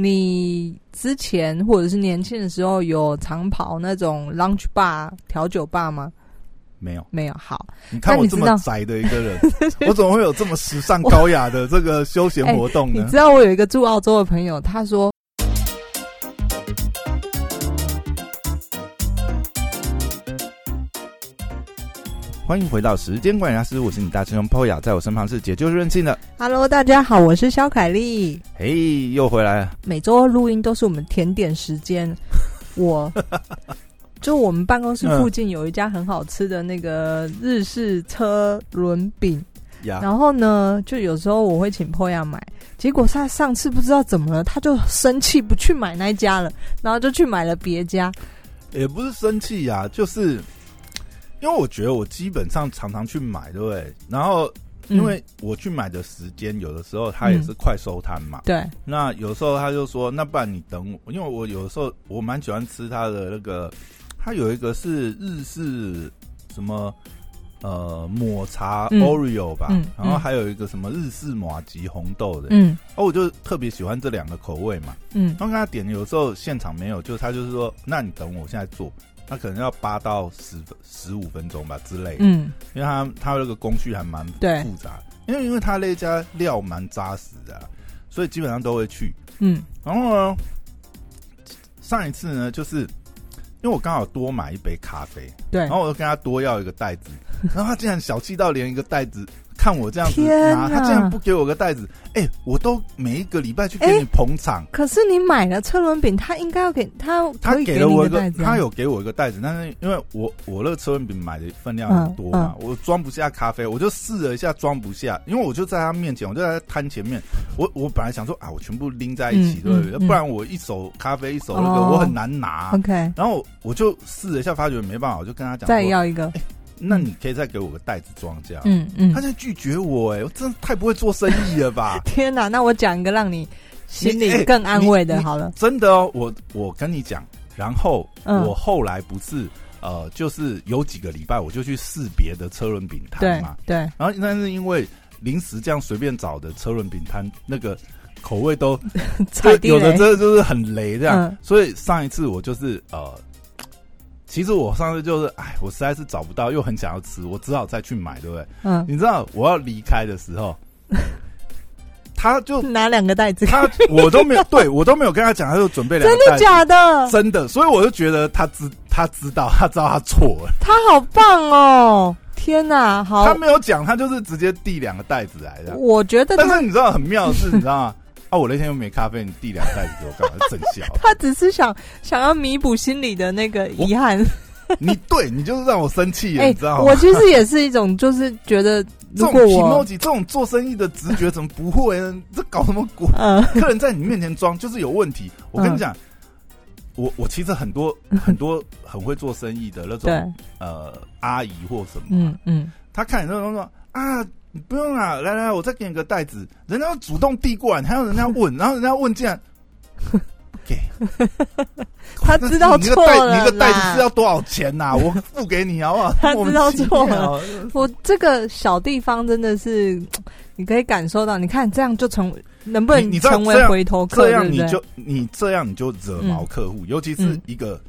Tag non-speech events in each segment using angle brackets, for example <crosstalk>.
你之前或者是年轻的时候有长跑那种 lunch bar 调酒吧吗？没有，没有。好，你看我这么宅的一个人，<laughs> 我怎么会有这么时尚高雅的这个休闲活动呢 <laughs> 你知？道我有一个住澳洲的朋友，他说欢迎回到时间管理大师，我是你大师兄 Poya，在我身旁是解救任性的，：“Hello，大家好，我是肖凯丽。嘿，又回来了。每周录音都是我们甜点时间。<laughs> 我就我们办公室附近有一家很好吃的那个日式车轮饼，呀，然后呢，就有时候我会请 Poya 买，结果他上次不知道怎么了，他就生气不去买那一家了，然后就去买了别家。也不是生气呀、就是因为我觉得我基本上常常去买，对不对？然后因为我去买的时间，有的时候他也是快收摊嘛。对，那有时候他就说，那不然你等我，因为我有时候我蛮喜欢吃他的那个，他有一个是日式什么呃抹茶嗯。Oreo 吧，嗯然后嗯还有一个什么日式马吉红豆的，嗯。哦，我就特别喜欢这两个口味嘛。嗯。然后跟他点，有时候现场没有，就是他就是说，那你等我，我现在做，他可能要八到十分十五分钟吧之类的，嗯，因为他他那个工序还蛮复杂，因为因为他那家料蛮扎实的啊、所以基本上都会去。嗯然后呢，上一次呢，就是因为我刚好多买一杯咖啡，对然，后我就跟他多要一个袋子，然后他竟然小气到连一个袋子。看我这样子拿，他竟然不给我个袋子，哎、我都每一个礼拜去给你捧场，可是你买了车轮饼，他应该要给他他给给了我一个袋，子啊、他有给我一个袋子，但是因为我我那个车轮饼买的分量很多嘛，我装不下咖啡，我就试了一下装不下，因为我就在他面前，我就在他摊前面，我我本来想说啊，我全部拎在一起，嗯对不对？不然我一手咖啡一手那个哦我很难拿。OK，然后我就试了一下，发觉没办法，我就跟他讲，再要一个，那你可以再给我个袋子装这样。嗯嗯他，在拒绝我，哎，我真的太不会做生意了吧？<laughs> 天哪！那我讲一个让你心里更安慰的，好了，真的哦，我我跟你讲，然后、嗯我后来不是呃，就是有几个礼拜我就去试别的车轮饼摊对嘛，对，然后但是因为临时这样随便找的车轮饼摊，那个口味都 <laughs> 踩地有的，真的就是很雷这样，嗯所以上一次我就是呃。其实我上次就是，哎，我实在是找不到，又很想要吃，我只好再去买，对不对？嗯，你知道我要离开的时候，<laughs> 他就拿两个袋子，他我都没有，<laughs> 对我都没有跟他讲，他就准备两真个袋子，的假的？真的，所以我就觉得他知他知道，他知道他错了，他好棒哦！天哪，好他，没有讲，他就是直接递两个袋子来的。我觉得但是你知道很妙的是，你知道吗？啊，我那天又没咖啡，你递两袋子给我干嘛？真笑！他只是想想要弥补心里的那个遗憾。<laughs> 你对你就是让我生气你知道吗？我其实也是一种，就是觉得这种如果 emoji 我这种做生意的直觉怎么不会呢？这搞什么鬼？嗯客人在你面前装就是有问题。我跟你讲，我我其实很多很多很会做生意的那对种，呃阿姨或什么，嗯嗯，他看你那种说啊，你不用啊，来来，我再给你个袋子。人家主动递过来，还要人家问，<laughs> 然后人家问竟然不给，<laughs> 他知道错了你那个袋子要多少钱呐、<laughs> 我付给你好不好？他知道错了。我这个小地方真的是，<tsk> 你可以感受到。你看这样就成，能不能成为回头客？这样你就你这样你就惹毛客户，尤其是嗯一个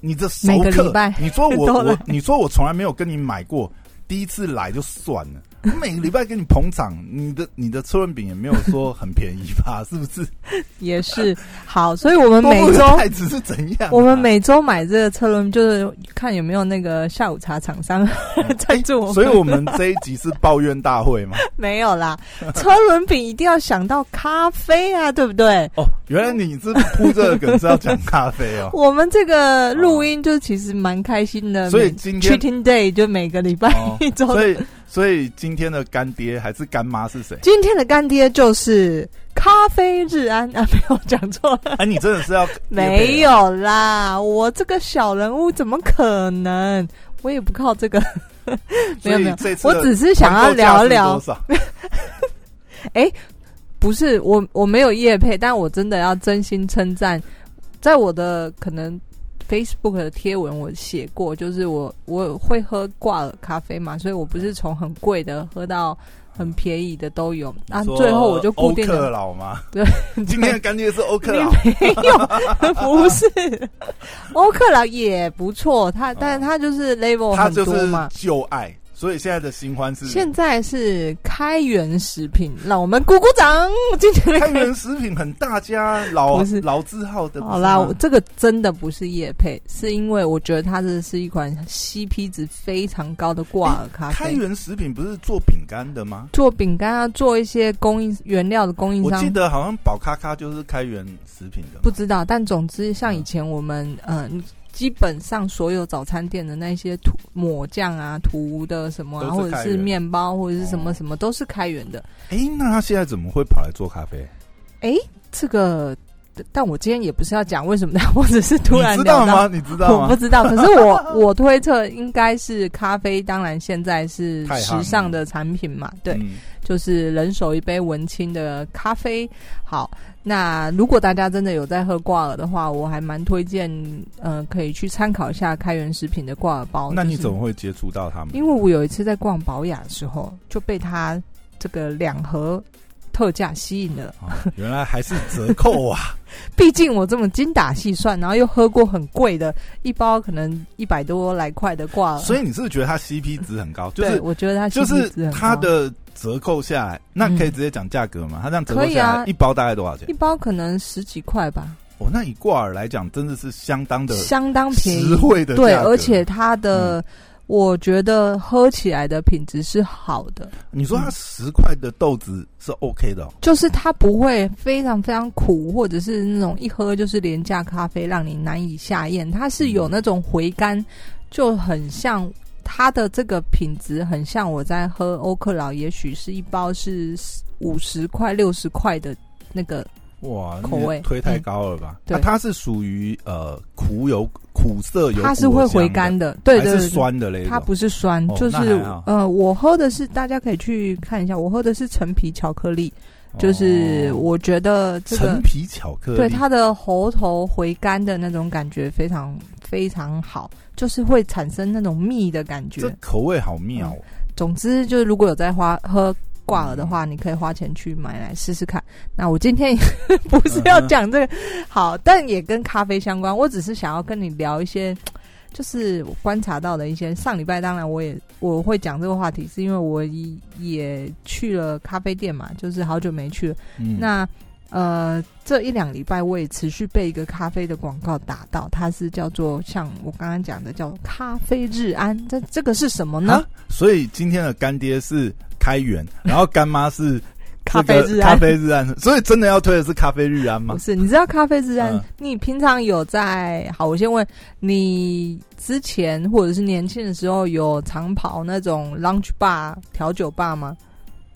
你的熟客，你说我我你说我从来没有跟你买过，第一次来就算了。我每个礼拜给你捧场，你的你的车轮饼也没有说很便宜吧？<laughs> 是不是？也是好，所以我们每周个袋子是怎样啊、我们每周买这个车轮，就是看有没有那个下午茶厂商 <laughs> 赞助我们。所以我们这一集是抱怨大会嘛？<laughs> 没有啦，车轮饼一定要想到咖啡啊，对不对？哦，原来你是铺这个梗是要讲咖啡哦。我们这个录音就其实蛮开心的，所以今天 Cheating Day 就每个礼拜哦一周。所以所以今天的干爹还是干妈是谁？今天的干爹就是咖啡日安。<laughs> 啊，没有讲错了，哎，你真的是要 <laughs> 没有啦，我这个小人物怎么可能？我也不靠这个，<laughs> 没有没有我只是想要聊聊。团购价是多少？不是我我没有叶配，但我真的要真心称赞，在我的可能 Facebook 的贴文我写过，就是我我会喝挂耳咖啡嘛，所以我不是从很贵的喝到很便宜的都有。啊，最后我就固定了克劳吗？对，<laughs> 今天的干爹是欧克劳，没有，不是 <laughs> 欧克劳也不错，他但是他就是 level 很多嘛，旧爱。所以现在的新欢是现在是开源食品，让我们鼓鼓掌。今天开源食品很大家老 <laughs> 是老字号的。好啦，这个真的不是叶配，是因为我觉得它这是一款 CP 值非常高的挂耳咖啡。开源食品不是做饼干的吗？做饼干啊，做一些供应原料的供应商。我记得好像宝咖咖就是开源食品的。不知道，但总之像以前我们嗯。基本上所有早餐店的那些涂抹酱啊、涂的什么，或者是面包或者是什么什么，都是开源的。哎，那他现在怎么会跑来做咖啡？哎，这个，但我今天也不是要讲为什么的，我只是突然知道吗？你知道吗？<laughs> 我不知道，可是我 <laughs> 我推测应该是咖啡，当然现在是时尚的产品嘛，对，就是人手一杯文青的咖啡。好。那如果大家真的有在喝挂耳的话，我还蛮推荐，呃，可以去参考一下开源食品的挂耳包。那你怎么会接触到他们？因为我有一次在逛宝雅的时候，就被他这个两盒特价吸引了。原来还是折扣啊！<laughs> 毕竟我这么精打细算，然后又喝过很贵的一包，可能一百多来块的挂耳。所以你是不是觉得它 CP 值很高？就是我觉得它就是它的。折扣下来，那可以直接讲价格吗？它这样折扣下来，一包大概多少钱？一包可能十几块吧。哦，那以挂耳来讲，真的是相当的、相当便宜、实惠的。对，而且它的，我觉得喝起来的品质是好的。你说它十块的豆子是 OK 的，就是它不会非常非常苦，或者是那种一喝就是廉价咖啡，让你难以下咽。它是有那种回甘，就很像。它的这个品质很像我在喝欧克劳，也许是一包是五十块、六十块的那个哇口味，推太高了吧？对，它是属于呃苦有苦涩，有它是会回甘的，对对是酸的嘞，它不是酸，就是呃，我喝的是大家可以去看一下，我喝的是陈皮巧克力，就是我觉得这个陈皮巧克力。对它的喉头回甘的那种感觉非常非常好。就是会产生那种蜜的感觉，这口味好妙。总之，就是如果有在花喝挂耳的话，你可以花钱去买来试试看。那我今天 <laughs> 不是要讲这个好，但也跟咖啡相关。我只是想要跟你聊一些，就是我观察到的一些。上礼拜当然我也我会讲这个话题，是因为我也去了咖啡店嘛，就是好久没去了。那呃，这一两礼拜我也持续被一个咖啡的广告打到，它是叫做像我刚刚讲的叫咖啡日安，这这个是什么呢？所以今天的干爹是开源，然后干妈是 <laughs> 咖啡日安，咖啡日安，<laughs> 所以真的要推的是咖啡日安吗？不是，你知道咖啡日安？你平常有在？好，我先问你，之前或者是年轻的时候有常跑那种 lunch bar 调酒吧吗？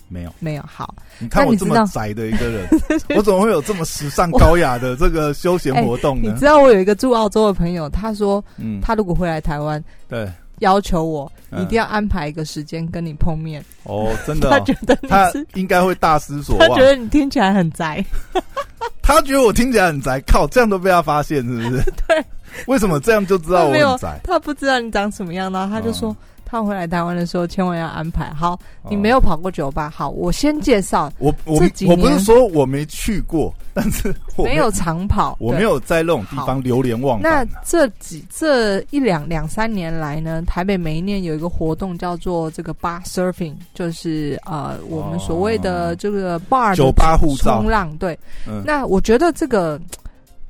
没有，没有。好，你看我这么宅的一个人，<laughs> 我怎么会有这么时尚高雅的这个休闲活动呢？你知道我有一个住澳洲的朋友，他说，嗯，他如果回来台湾，对，要求我一定要安排一个时间跟你碰面。哦，<laughs> 真的，他觉得他应该会大失所望。他觉得你听起来很宅，<laughs> 他觉得我听起来很宅。靠，这样都被他发现，是不是？<laughs> 对，为什么这样就知道我很宅？他不知道你长什么样呢，他就说。他回来台湾的时候，千万要安排好。你没有跑过酒吧，好，我先介绍。我我我不是说我没去过，但是没有长跑，我没有在那种地方流连忘返。那这几这一两两三年来呢，台北每一年有一个活动叫做这个 bar surfing，就是呃我们所谓的这个 bar 酒吧护照冲浪。对，那我觉得这个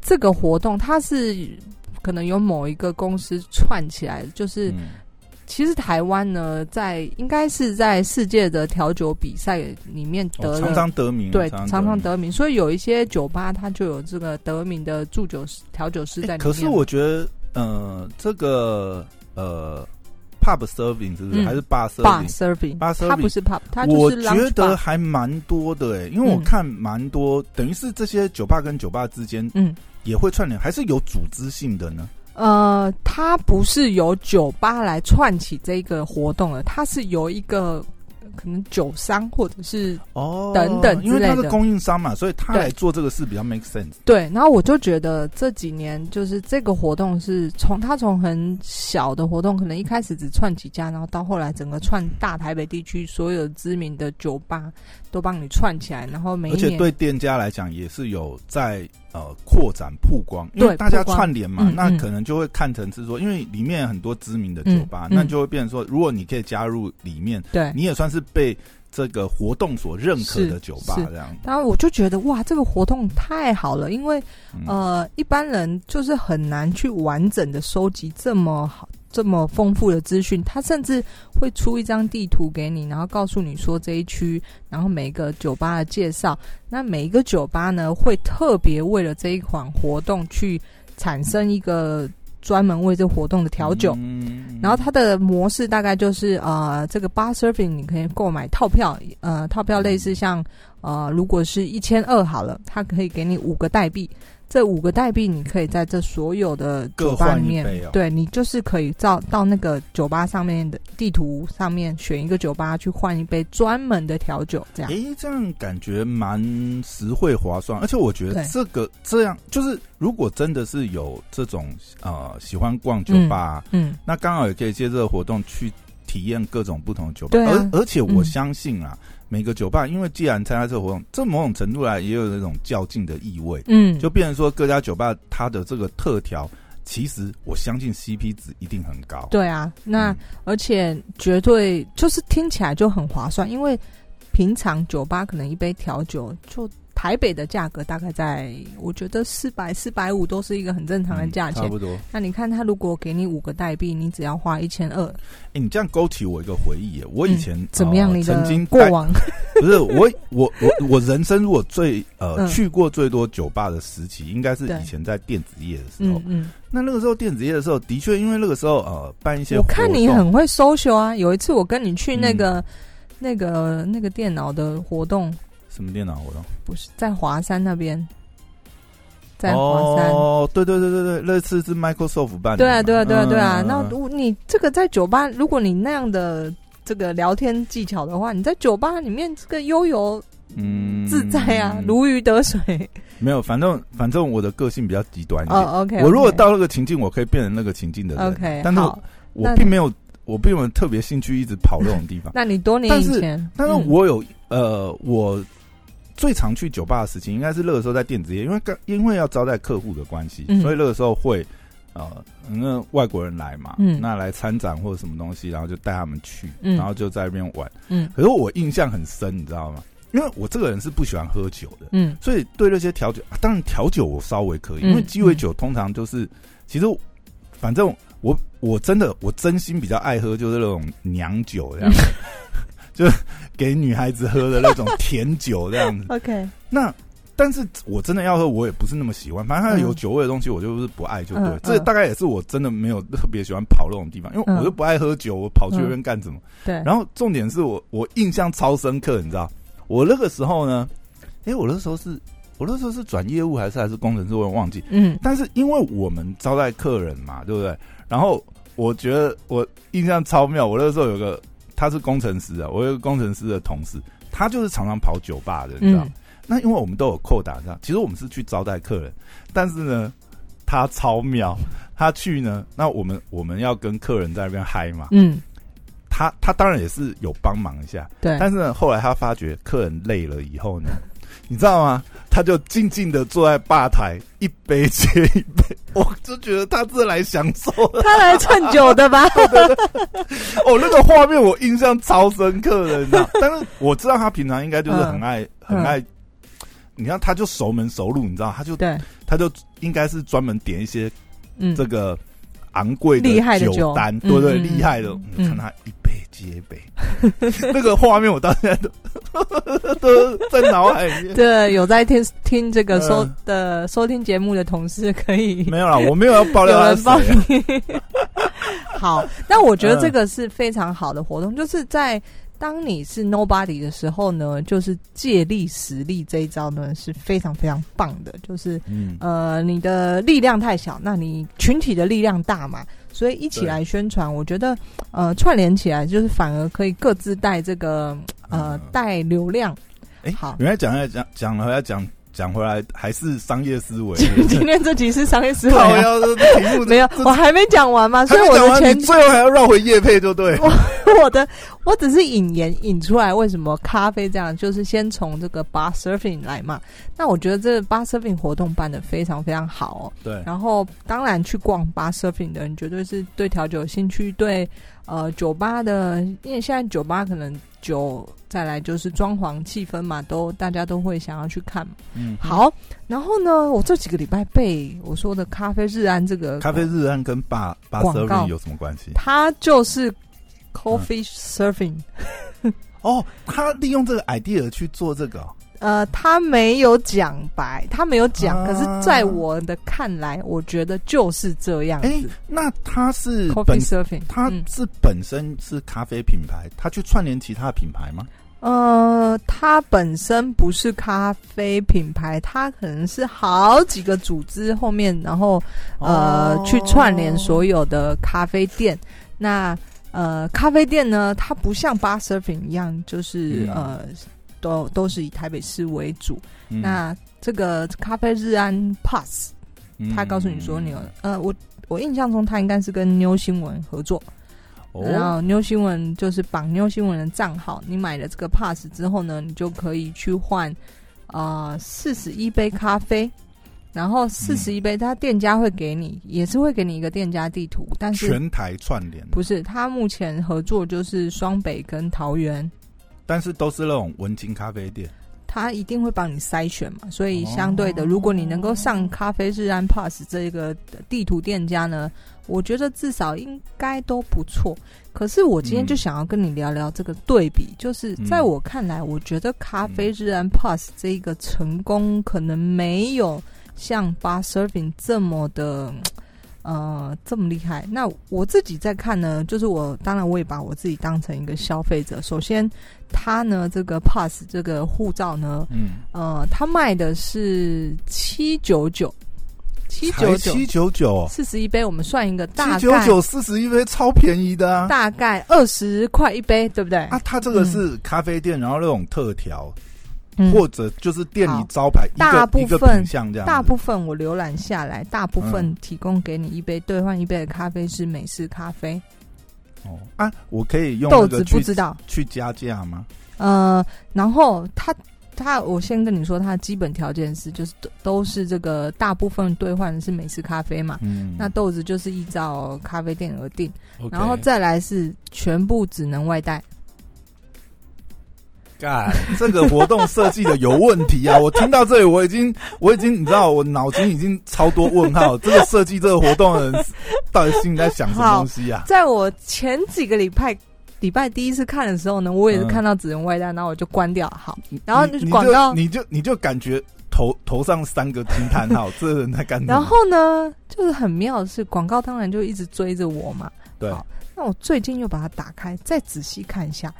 这个活动它是可能有某一个公司串起来，就是。其实台湾呢，在应该是在世界的调酒比赛里面得常常得名，对，常常得名。所以有一些酒吧，它就有这个得名的驻酒师、调酒师在里面。可是我觉得，呃，这个呃，pub serving 是不是还是 bar serving？bar serving，它不是 pub，它我觉得还蛮多的哎，因为我看蛮多，等于是这些酒吧跟酒吧之间，嗯，也会串联，还是有组织性的呢。呃，它不是由酒吧来串起这个活动的，它是由一个可能酒商或者是哦等等因为他是供应商嘛，所以他来做这个事比较 make sense。对，然后我就觉得这几年就是这个活动是从它从很小的活动，可能一开始只串几家，然后到后来整个串大台北地区所有知名的酒吧都帮你串起来，然后每而且对店家来讲也是有在呃扩展曝光，因为对大家串联嘛，那可能就会看成是说，因为里面很多知名的酒吧，那就会变成说，如果你可以加入里面，对。你也算是被这个活动所认可的酒吧这样。然后我就觉得哇，这个活动太好了，因为嗯呃，一般人就是很难去完整的收集这么好、这么丰富的资讯。他甚至会出一张地图给你，然后告诉你说这一区，然后每一个酒吧的介绍。那每一个酒吧呢，会特别为了这一款活动去产生一个专门为这活动的调酒。嗯然后它的模式大概就是呃，这个 bar surfing 你可以购买套票，呃，套票类似像呃，如果是一千二好了，它可以给你五个代币，这五个代币你可以在这所有的酒吧里面对你就是可以到到那个酒吧上面的地图上面选一个酒吧去换一杯专门的调酒，这样。诶，这样感觉蛮实惠划算，而且我觉得这个这样就是，如果真的是有这种呃喜欢逛酒吧，嗯，那刚好也可以借这个活动去体验各种不同的酒吧。而而且我嗯。相信啊，每个酒吧，因为既然参加这个活动，这某种程度来也有那种较劲的意味，嗯，就变成说各家酒吧它的这个特调，其实我相信 CP 值一定很高。对啊，那、嗯。而且绝对就是听起来就很划算，因为平常酒吧可能一杯调酒就台北的价格大概在，我觉得四百四百五都是一个很正常的价钱。嗯差不多。那你看他如果给你五个代币，你只要花一千二，哎、你这样勾起我一个回忆耶，我以前、嗯怎么样？的曾经过往？<laughs> 不是我我我我人生如果最呃、嗯去过最多酒吧的时期，应该是以前在电子业的时候。嗯嗯，那那个时候电子业的时候，的确因为那个时候呃办一些我看你很会 social 啊。有一次我跟你去那嗯个、那个那个电脑的活动，什么电脑活动？不是在华山那边，在华山。哦，对对对对对，那次是 Microsoft 办的。对啊，对啊，对啊，对啊。嗯那如你这个在酒吧，如果你那样的这个聊天技巧的话，你在酒吧里面这个悠游嗯自在啊，如鱼得水。没有，反正反正我的个性比较极端一点。哦，OK，我如果到那个情境，我可以变成那个情境的人。OK，但是我并没有，我并没有特别兴趣一直跑那种地方那你多年以前，但是嗯我有呃，我最常去酒吧的事情，应该是那个时候在电子业，因为刚因为要招待客户的关系，嗯。所以那个时候会呃，那外国人来嘛，嗯。那来参展或者什么东西，然后就带他们去，嗯。然后就在那边玩。嗯。可是我印象很深，你知道吗？因为我这个人是不喜欢喝酒的，嗯。所以对那些调酒，啊当然调酒我稍微可以，嗯因为鸡尾酒通常就是，其实反正我我真的我真心比较爱喝，就是那种娘酒这样，<laughs> 就给女孩子喝的那种甜酒这样子。<laughs> OK，那但是我真的要喝，我也不是那么喜欢，反正它有嗯酒味的东西，我就是不爱就对。嗯这嗯大概也是我真的没有特别喜欢跑那种地方，因为嗯我又不爱喝酒，我跑去那边干什么？对，然后重点是我我印象超深刻，你知道，我那个时候呢，诶，我那时候是我那时候是转业务还是还是工程师，我也忘记。嗯但是因为我们招待客人嘛，对不对？然后我觉得我印象超妙，我那时候有个他是工程师啊，我有个工程师的同事，他就是常常跑酒吧的，你知道？嗯。那因为我们都有扣打，这样其实我们是去招待客人，但是呢，他超妙，他去呢，那我们我们要跟客人在那边嗨嘛，嗯，他他当然也是有帮忙一下，对，但是呢，后来他发觉客人累了以后呢，你知道吗？他就静静的坐在吧台，一杯接一杯，<laughs> 我就觉得他是来享受的。他来蹭酒的吧？<laughs> 哦，那个画面我印象超深刻的，你知道？<laughs> 但是我知道他平常应该就是很爱、很爱，你看他就熟门熟路，你知道？他就对，他就应该是专门点一些嗯，这个昂贵的酒单，嗯对不对？嗯厉害的，嗯你看他一杯接杯，<laughs> 那个画面我到现在都 <laughs> 都在脑海里面。对，有在听听这个收嗯的收听节目的同事可以 <laughs> 没有啦，我没有要爆料有人帮。你。好，但我觉得这个是非常好的活动，就是在当你是 nobody 的时候呢，就是借力使力这一招呢是非常非常棒的。就是嗯呃，你的力量太小，那你群体的力量大嘛，所以一起来宣传，我觉得呃串联起来就是反而可以各自带这个呃带流量。哎，好，原来讲要讲讲了要讲。讲回来还是商业思维。今天这集是商业思维。题目 <laughs> 没有，我还没讲完嘛，所以我的前最后还要绕回叶配，就对。<laughs> 我我的我只是引言引出来，为什么咖啡这样？就是先从这个 bar surfing 来嘛。那我觉得这 bar surfing 活动办的非常非常好哦。对。然后当然去逛 bar surfing 的人，绝对是对调酒有兴趣，对呃酒吧的，因为现在酒吧可能酒。再来就是装潢气氛嘛，都大家都会想要去看。嗯，好，然后呢，我这几个礼拜被我说的咖啡日安这个咖啡日安跟巴巴 surfing 有什么关系？它就是 coffee surfing。哦，他利用这个 idea 去做这个。呃，他没有讲白，他没有讲，可是在我的看来，我觉得就是这样子。那他是 coffee surfing，他是本身是咖啡品牌，他去串联其他的品牌吗？呃，他本身不是咖啡品牌，他可能是好几个组织后面，然后呃去串联所有的咖啡店。那呃，咖啡店呢，它不像 bar surfing 一样，就是呃。都都是以台北市为主。那这个咖啡日安 Pass，他告诉你说你有呃，我我印象中他应该是跟妞新闻合作，然后妞新闻就是绑妞新闻的账号。你买了这个 Pass 之后呢，你就可以去换啊四十一杯咖啡，然后四十一杯，他店家会给你，也是会给你一个店家地图，但是全台串联。不是，他目前合作就是双北跟桃园。但是都是那种文青咖啡店，他一定会帮你筛选嘛，所以相对的，如果你能够上咖啡日安 Pass 这个地图店家呢，我觉得至少应该都不错。可是我今天就想要跟你聊聊这个对比，就是在我看来，我觉得咖啡日安 Pass 这一个成功可能没有像 Bar Surfing 这么的。呃，这么厉害？那我自己在看呢，就是我当然我也把我自己当成一个消费者。首先，他呢这个 Pass 这个护照呢，嗯，呃，他卖的是七九九，七九九，七九九，四十一杯，我们算一个大，七九九四十一杯，超便宜的啊，大概二十块一杯，对不对？啊，他这个是咖啡店，然后那种特调。或者就是店里招牌大部分像这样，大部分我浏览下来，大部分提供给你一杯兑换一杯的咖啡是美式咖啡。哦啊，我可以用豆子不知道去加价吗？呃，然后他他，我先跟你说，他的基本条件是就是都是这个大部分兑换的是美式咖啡嘛。嗯，那豆子就是依照咖啡店而定，然后再来是全部只能外带。干，这个活动设计的有问题啊！<laughs> 我听到这里，我已经，我已经，你知道，我脑筋已经超多问号。<laughs> 这个设计这个活动的人，到底心里在想什么东西啊？在我前几个礼拜礼拜第一次看的时候呢，我也是看到只能外带，然后我就关掉。好，然后广告，你就你就感觉头头上三个惊叹号，这人在干什么？然后呢，就是很妙的是，广告当然就一直追着我嘛。对，那我最近又把它打开，再仔细看一下。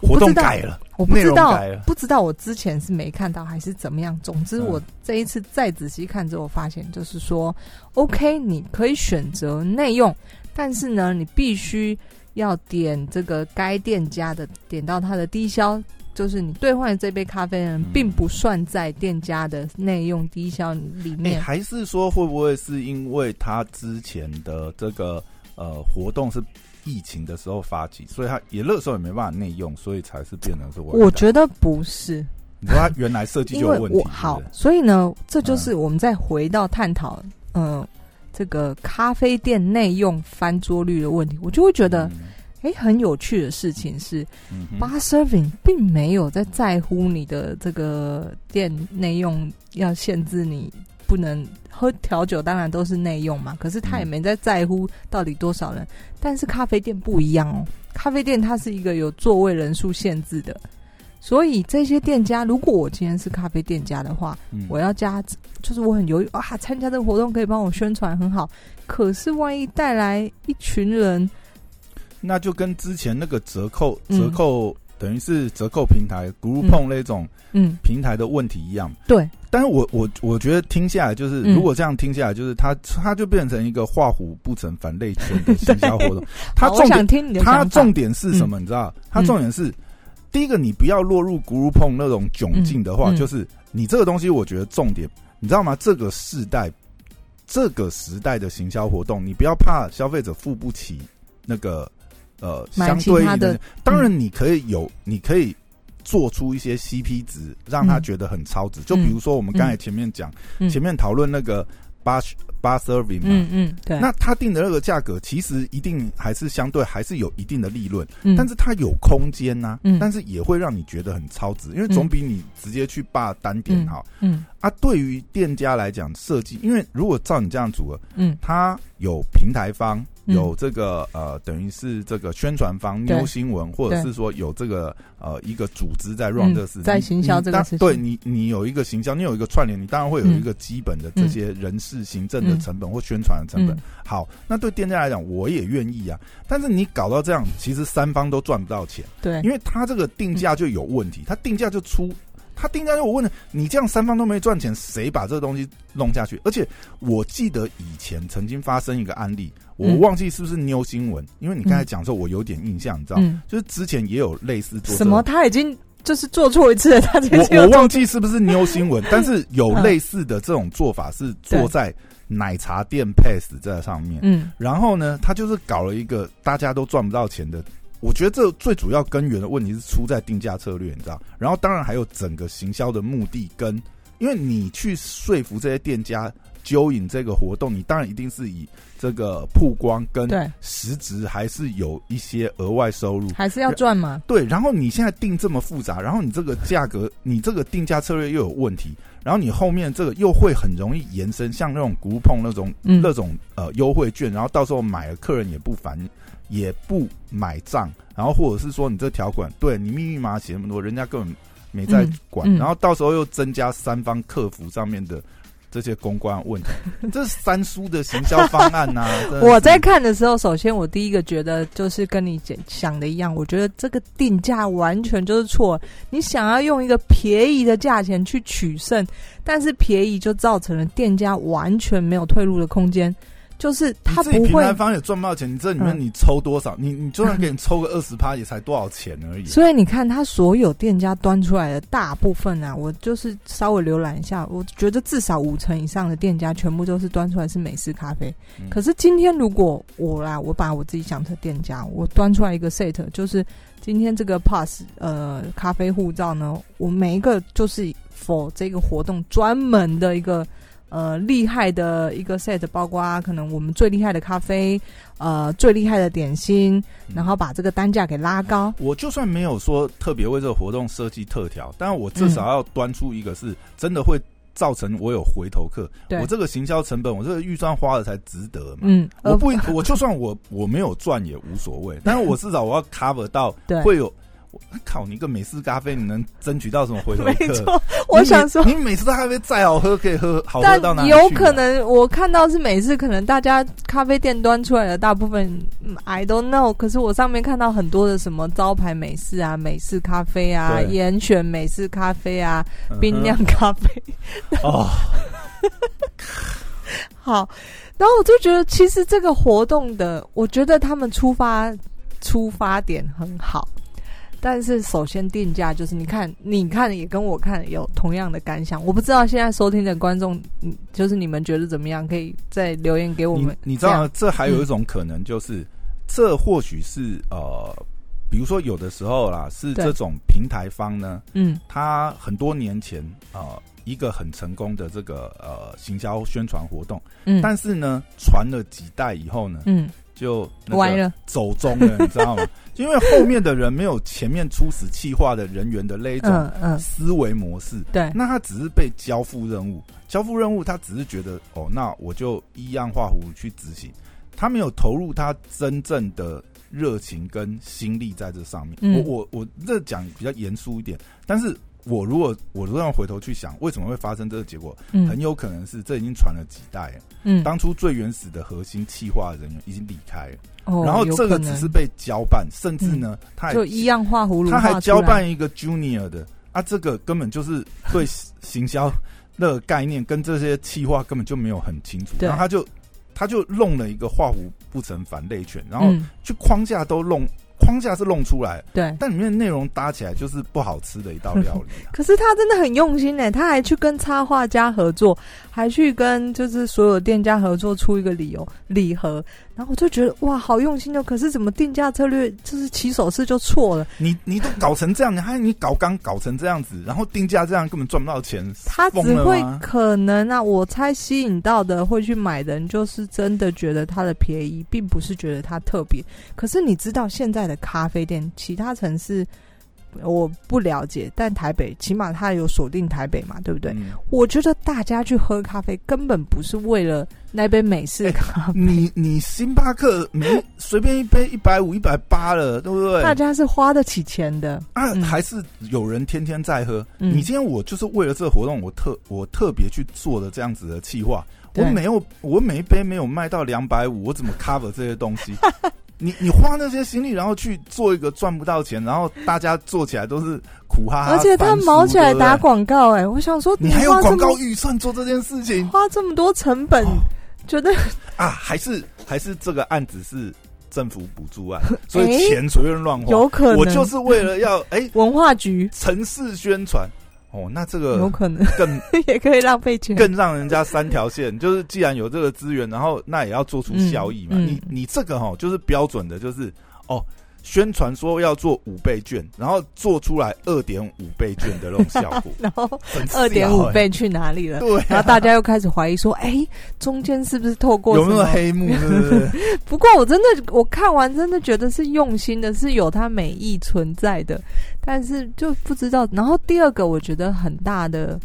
活动改了，我不知道，不知道我之前是没看到还是怎么样。总之，我这一次再仔细看之后，发现就是说，OK，你可以选择内用，但是呢，你必须要点这个该店家的，点到它的低消，就是你兑换的这杯咖啡呢，并不算在店家的内用低消里面。还是说，会不会是因为他之前的这个呃活动是？疫情的时候发起，所以他也那时候也没办法内用，所以才是变成是。我觉得不是，你说他原来设计就有问题。好，所以呢，这就是我们再回到探讨，嗯，这个咖啡店内用翻桌率的问题，我就会觉得，哎，很有趣的事情是，bar serving 并没有在在乎你的这个店内用要限制你。不能喝调酒，当然都是内用嘛。可是他也没在在乎到底多少人。但是咖啡店不一样哦，咖啡店它是一个有座位人数限制的。所以这些店家，如果我今天是咖啡店家的话，我要加，就是我很犹豫啊，参加这个活动可以帮我宣传很好。可是万一带来一群人，那就跟之前那个折扣折扣等于是折扣平台 Groupon 那种嗯，平台的问题一样。对，但是我我我觉得听下来，就是嗯如果这样听下来，就是它它就变成一个画虎不成反类犬的行销活动。<laughs> 它我重点想听你的它。重点是什么？你知道？它嗯重点是第一个，你不要落入 Groupon 那种窘境的话，就是你这个东西，我觉得重点，你知道吗？这个世代，这个时代的行销活动，你不要怕消费者付不起那个呃相对应的当然你可以有，你可以。做出一些 CP 值，让他嗯。觉得很超值。就比如说，我们刚才前面讲，嗯。前面讨论那个八八 serving 嘛，嗯嗯，对，那他定的那个价格，其实一定还是相对还是有一定的利润，嗯。但是它有空间呐、嗯。但是也会让你觉得很超值，因为总比你直接去霸单点好、嗯。啊。对于店家来讲，设计，因为如果照你这样组合，嗯。它有平台方，嗯有这个呃，等于是这个宣传方、对妞新闻，或者是说有这个呃一个组织在 run 嗯这个事情，在行销你这个事情对你，你有一个行销，你有一个串联，你当然会有一个基本的这些人事、行政的成本或宣传的成本。嗯好，那对店家来讲，我也愿意啊。但是你搞到这样，其实三方都赚不到钱，对，因为他这个定价就有问题，他定价就出。他定价就我问了，你这样三方都没赚钱，谁把这个东西弄下去？而且我记得以前曾经发生一个案例，我嗯忘记是不是妞新闻，因为你刚才讲说，我有点印象，你知道，嗯，就是之前也有类似做什么？他已经 <laughs> 就是做错一次了，他这次我我忘记是不是妞新闻，<laughs> 但是有嗯类似的这种做法是做在奶茶店 Pass 在上面，嗯然后呢，他就是搞了一个大家都赚不到钱的。我觉得这最主要根源的问题是出在定价策略，你知道？然后当然还有整个行销的目的跟，因为你去说服这些店家揪引这个活动，你当然一定是以这个曝光跟对，实质还是有一些额外收入。还是要赚嘛，对，然后你现在定这么复杂，然后你这个价格，你这个定价策略又有问题，然后你后面这个又会很容易延伸，像那种古碰那种、嗯那种呃优惠券，然后到时候买了客人也不烦，也不买账，然后或者是说你这条款，对你密密麻麻写那么多，人家根本没在管，嗯嗯然后到时候又增加三方客服上面的。这些公关问题，<laughs> 这是三叔的行销方案呐、<laughs> 我在看的时候，首先我第一个觉得就是跟你讲想的一样，我觉得这个定价完全就是错。你想要用一个便宜的价钱去取胜，但是便宜就造成了店家完全没有退路的空间，就是他不会平台。方也赚不到钱，你这里面嗯你抽多少？你你就算给你 <laughs> 抽个二十趴，也才多少钱而已。所以你看，他所有店家端出来的大部分啊，我就是稍微浏览一下，我觉得至少五成以上的店家全部都是端出来是美式咖啡。嗯可是今天如果我啦，我把我自己想成店家，我端出来一个 set，就是今天这个 pass 呃咖啡护照呢，我每一个就是 for 这个活动专门的一个。呃，厉害的一个 set，包括可能我们最厉害的咖啡，呃，最厉害的点心，然后把这个单价给拉高。我就算没有说特别为这个活动设计特调，但是我至少要端出一个是真的会造成我有回头客。我这个行销成本，我这个预算花了才值得嘛。嗯，我不，我就算我我没有赚也无所谓，<laughs> 但是我至少我要 cover 到对会有。我靠，你一个美式咖啡，你能争取到什么回头没客？错，我想说，你每次的咖啡再好喝，可以喝好喝但到哪里去啊？有可能我看到是每次可能大家咖啡店端出来的大部分、嗯、，I don't know。可是我上面看到很多的什么招牌美式啊、美式咖啡啊、严选美式咖啡啊、冰酿咖啡。<laughs> 哦，<laughs> 好，然后我就觉得其实这个活动的，我觉得他们出发出发点很好。但是首先定价就是你看，你看也跟我看有同样的感想。我不知道现在收听的观众，嗯，就是你们觉得怎么样？可以再留言给我们。你你知道？这还嗯有一种可能，就是、这或许是呃，比如说有的时候啦，是这种平台方呢，嗯他很多年前呃一个很成功的这个呃行销宣传活动，嗯，但是呢传了几代以后呢，嗯就歪了，走中了，你知道吗？因为后面的人没有前面初始企划的人员的那一种思维模式，对，那他只是被交付任务，交付任务，他只是觉得哦，那我就依样画葫芦去执行，他没有投入他真正的热情跟心力在这上面。嗯。我我我这讲比较严肃一点，但是我如果我如果要回头去想，为什么会发生这个结果？嗯。很有可能是这已经传了几代了，嗯，当初最原始的核心企划人员已经离开了，哦然后这个只是被交办，甚至呢，他还就一样画葫芦，他还交办一个 junior 的。啊，这个根本就是对行销的概念跟这些企划根本就没有很清楚，然后他就他就弄了一个画虎不成反类犬，然后嗯，去框架都弄框架是弄出来，对。但里面内容搭起来就是不好吃的一道料理、啊。<laughs> 可是他真的很用心呢，他还去跟插画家合作，还去跟就是所有店家合作出一个理由礼盒，然后我就觉得哇，好用心哦。可是怎么定价策略就是起手式就错了？你你都搞成这样，你还你搞刚搞成这样子，然后定价这样根本赚不到钱，他只会可能啊，我猜吸引到的会去买的人，就是真的觉得它的便宜，并不是觉得它特别。可是你知道现在的咖啡店，其他城市我不了解，但台北起码它有锁定台北嘛，对不对？嗯我觉得大家去喝咖啡，根本不是为了那杯美式咖啡，你你星巴克没随便一杯一百五一百八了，对不对？大家是花得起钱的。啊，嗯还是有人天天在喝。嗯你今天我就是为了这个活动，我特我特别去做的这样子的计划。我没有，我每一杯没有卖到两百五，我怎么 cover 这些东西？你你花那些心力，然后去做一个赚不到钱，然后大家做起来都是苦哈哈，而且他毛起来打广告、哎，我想说你还有广告预算做这件事情花这么多成本，哦觉得啊？还是还是这个案子是政府补助案，所以钱随便乱花。有可能我就是为了要哎文化局城市宣传哦，那这个有可能更也可以浪费钱。更让人家三条线，就是既然有这个资源，然后那也要做出效益嘛。嗯嗯你你这个哈，就是标准的，就是哦，宣传说要做五倍券，然后做出来二点五倍券的那种效果 <laughs> 然后二点五欸倍去哪里了？对啊、然后大家又开始怀疑说，哎、中间是不是透过有没有黑幕？<laughs> 不过我真的我看完真的觉得是用心的，是有它美意存在的，但是就不知道。然后第二个我觉得很大的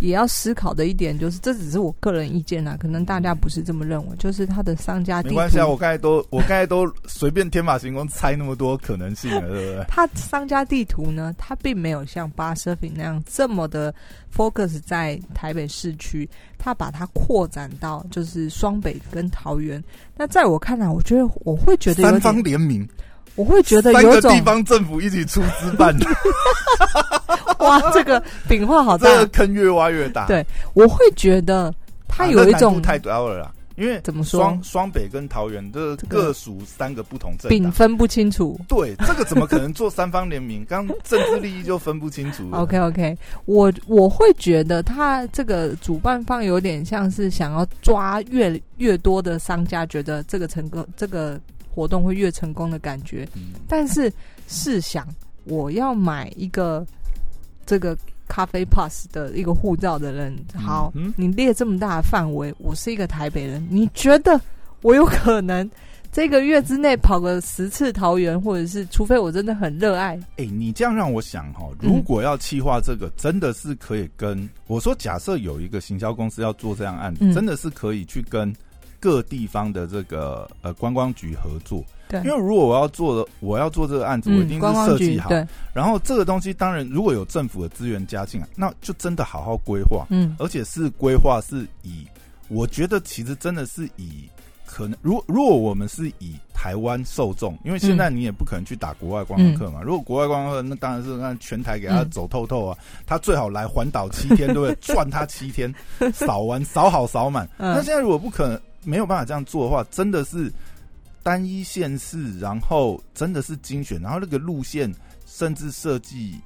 也要思考的一点就是，这只是我个人意见啦，可能大家不是这么认为，就是他的商家地图。没关系啊，我刚才都 <laughs> 我刚才都随便天马行空猜那么多可能性了，对不对？他商家地图呢，他并没有像巴 surfing 那样这么的 focus 在台北市区，他把它扩展到就是双北跟桃园。那在我看来，我觉得我会觉得有三方，联名，我会觉得有种三个地方政府一起出资办的，<laughs> 哇，<laughs> 这个饼画好大这。个坑越挖越大。对我会觉得它啊有一种太高了啦，因为怎么说双双北跟桃园这这个各属三个不同政党。饼分不清楚。对，这个怎么可能做三方联名？刚政治利益就分不清楚。OK OK，我我会觉得他这个主办方有点像是想要抓越越多的商家，觉得这个成功这个活动会越成功的感觉。嗯但是试想，我要买一个这个咖啡 Pass 的一个护照的人，好，嗯。你列这么大的范围，我是一个台北人，你觉得我有可能这个月之内跑个十次桃园，或者是除非我真的很热爱，哎、你这样让我想哈，嗯。如果要企划这个，真的是可以跟我说，假设有一个行销公司要做这样案子，嗯。真的是可以去跟各地方的这个呃观光局合作。对，因为如果我要做的，我要做这个案子，我一嗯，定是设计好。然后这个东西，当然如果有政府的资源加进来，那就真的好好规划。嗯而且是规划是以，我觉得其实真的是以可能，如如果我们是以台湾受众，因为现在你也不可能去打国外观光客嘛。如果国外观光客，那当然是让全台给他嗯走透透啊，他最好来环岛七天，对不对？赚他七天，扫完扫好扫满。嗯那现在如果不可能没有办法这样做的话，真的是单一县市，然后真的是精选，然后那个路线甚至设计。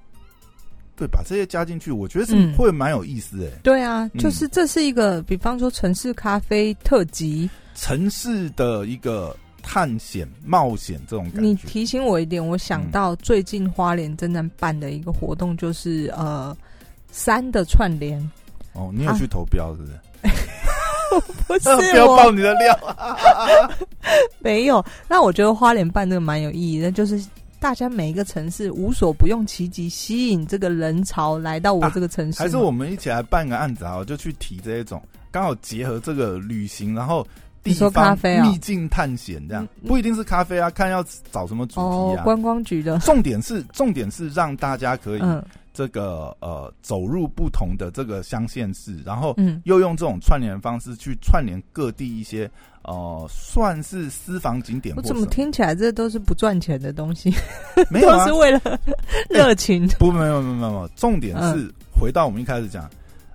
对，把这些加进去，我觉得是嗯会蛮有意思诶。对啊，嗯就是这是一个，比方说城市咖啡特辑，城市的一个探险、冒险这种感觉。你提醒我一点，我想嗯到最近花莲正在办的一个活动，就是呃山的串联，哦，你有啊去投标是不是？<laughs> 不 <laughs> 是不要爆你的料啊。<laughs> 没有。那我觉得花莲办这个蛮有意义的，就是大家每一个城市无所不用其极，吸引这个人潮来到我啊这个城市嘛、还是我们一起来办个案子啊，就去提这一种，刚好结合这个旅行，然后地方秘境探险这样，嗯不一定是咖啡啊，看要找什么主题啊。哦观光局的，重点是重点是让大家可以嗯这个呃走入不同的这个乡县市，然后嗯。又用这种串联方式去串联各地一些呃算是私房景点我怎么。听起来这都是不赚钱的东西，<laughs> 没有啊。都是，为了热情。不，没有没有没有，重点嗯。是回到我们一开始讲，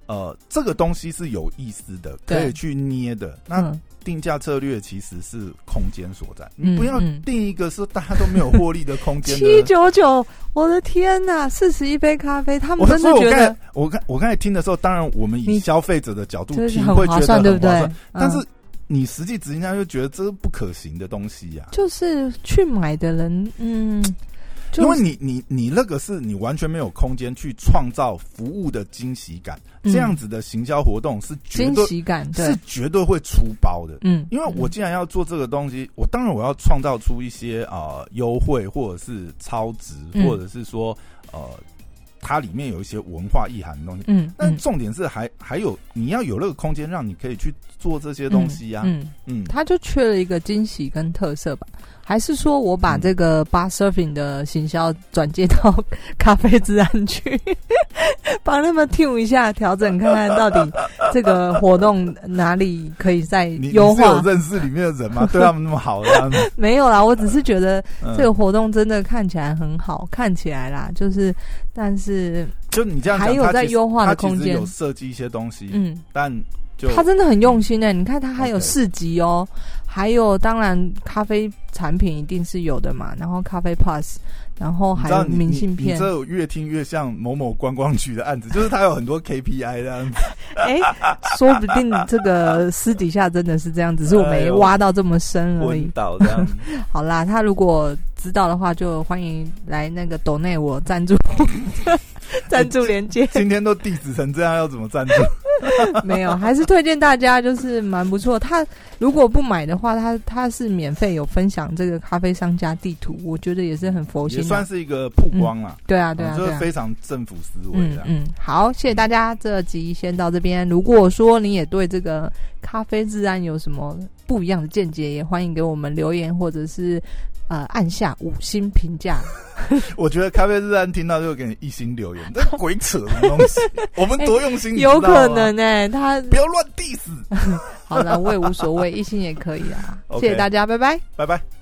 呃，这个东西是有意思的，可以去捏的。那嗯定价策略其实是空间所在，嗯你不要嗯定一个是大家都没有获利的空间。七九九，我的天呐，四十一杯咖啡，他们我真的我刚才我刚我刚才听的时候，当然我们以消费者的角度就是听，会觉得很对不对划算？但是嗯你实际执行下去，就觉得这是不可行的东西呀、就是去买的人，嗯，就因为你你你那个是你完全没有空间去创造服务的惊喜感，嗯这样子的行销活动是绝惊喜感，对是，绝对会出包的。嗯，因为我既然要做这个东西，我当然我要创造出一些啊优惠，或者是超值，嗯或者是说呃它里面有一些文化意涵的东西。嗯，嗯但重点是还还有你要有那个空间，让你可以去做这些东西呀、嗯，嗯，他就缺了一个惊喜跟特色吧？还是说我把这个 bar surfing 的行销转接到 <laughs> 咖啡自然去，<laughs> 帮他们 tune 一下，调整看看到底这个活动哪里可以再你你优是有化？认识里面的人吗？<laughs> 对他们那么好，这样子。没有啦，我只是觉得嗯。这个活动真的看起来很好，看起来啦，就是，但是，就你这样，还有在优化的空间。有设计一些东西，嗯，但就他真的很用心呢、你看他还有市集哦，还有当然咖啡产品一定是有的嘛，然后咖啡 plus，然后还有明信片你，这越听越像某某观光局的案子，就是他有很多 KPI 这样子。<laughs> 哎、说不定这个私底下真的是这样，只是我没挖到这么深而已 <laughs> 好啦，他如果知道的话，就欢迎来那个抖内我赞助 <laughs> 赞助连接。今天都地址成这样，要怎么赞助？<laughs> 没有，还是推荐大家，就是蛮不错。他如果不买的话，他他是免费有分享这个咖啡商家地图，我觉得也是很佛心的也算。是一个曝光啦，对啊，对啊，对啊。嗯就是非常政府思维的。嗯嗯，好，谢谢大家，这集先到这边。如果说你也对这个咖啡治安有什么不一样的见解，也欢迎给我们留言，或者是呃按下五星评价。<laughs> 我觉得咖啡日安听到就会给你一星留言，这鬼扯什么东西？<laughs> 我们多用心，有可能呢、他不要乱 diss。<laughs> 好了，我也无所谓，一星也可以啊。谢谢大家，拜拜。拜拜。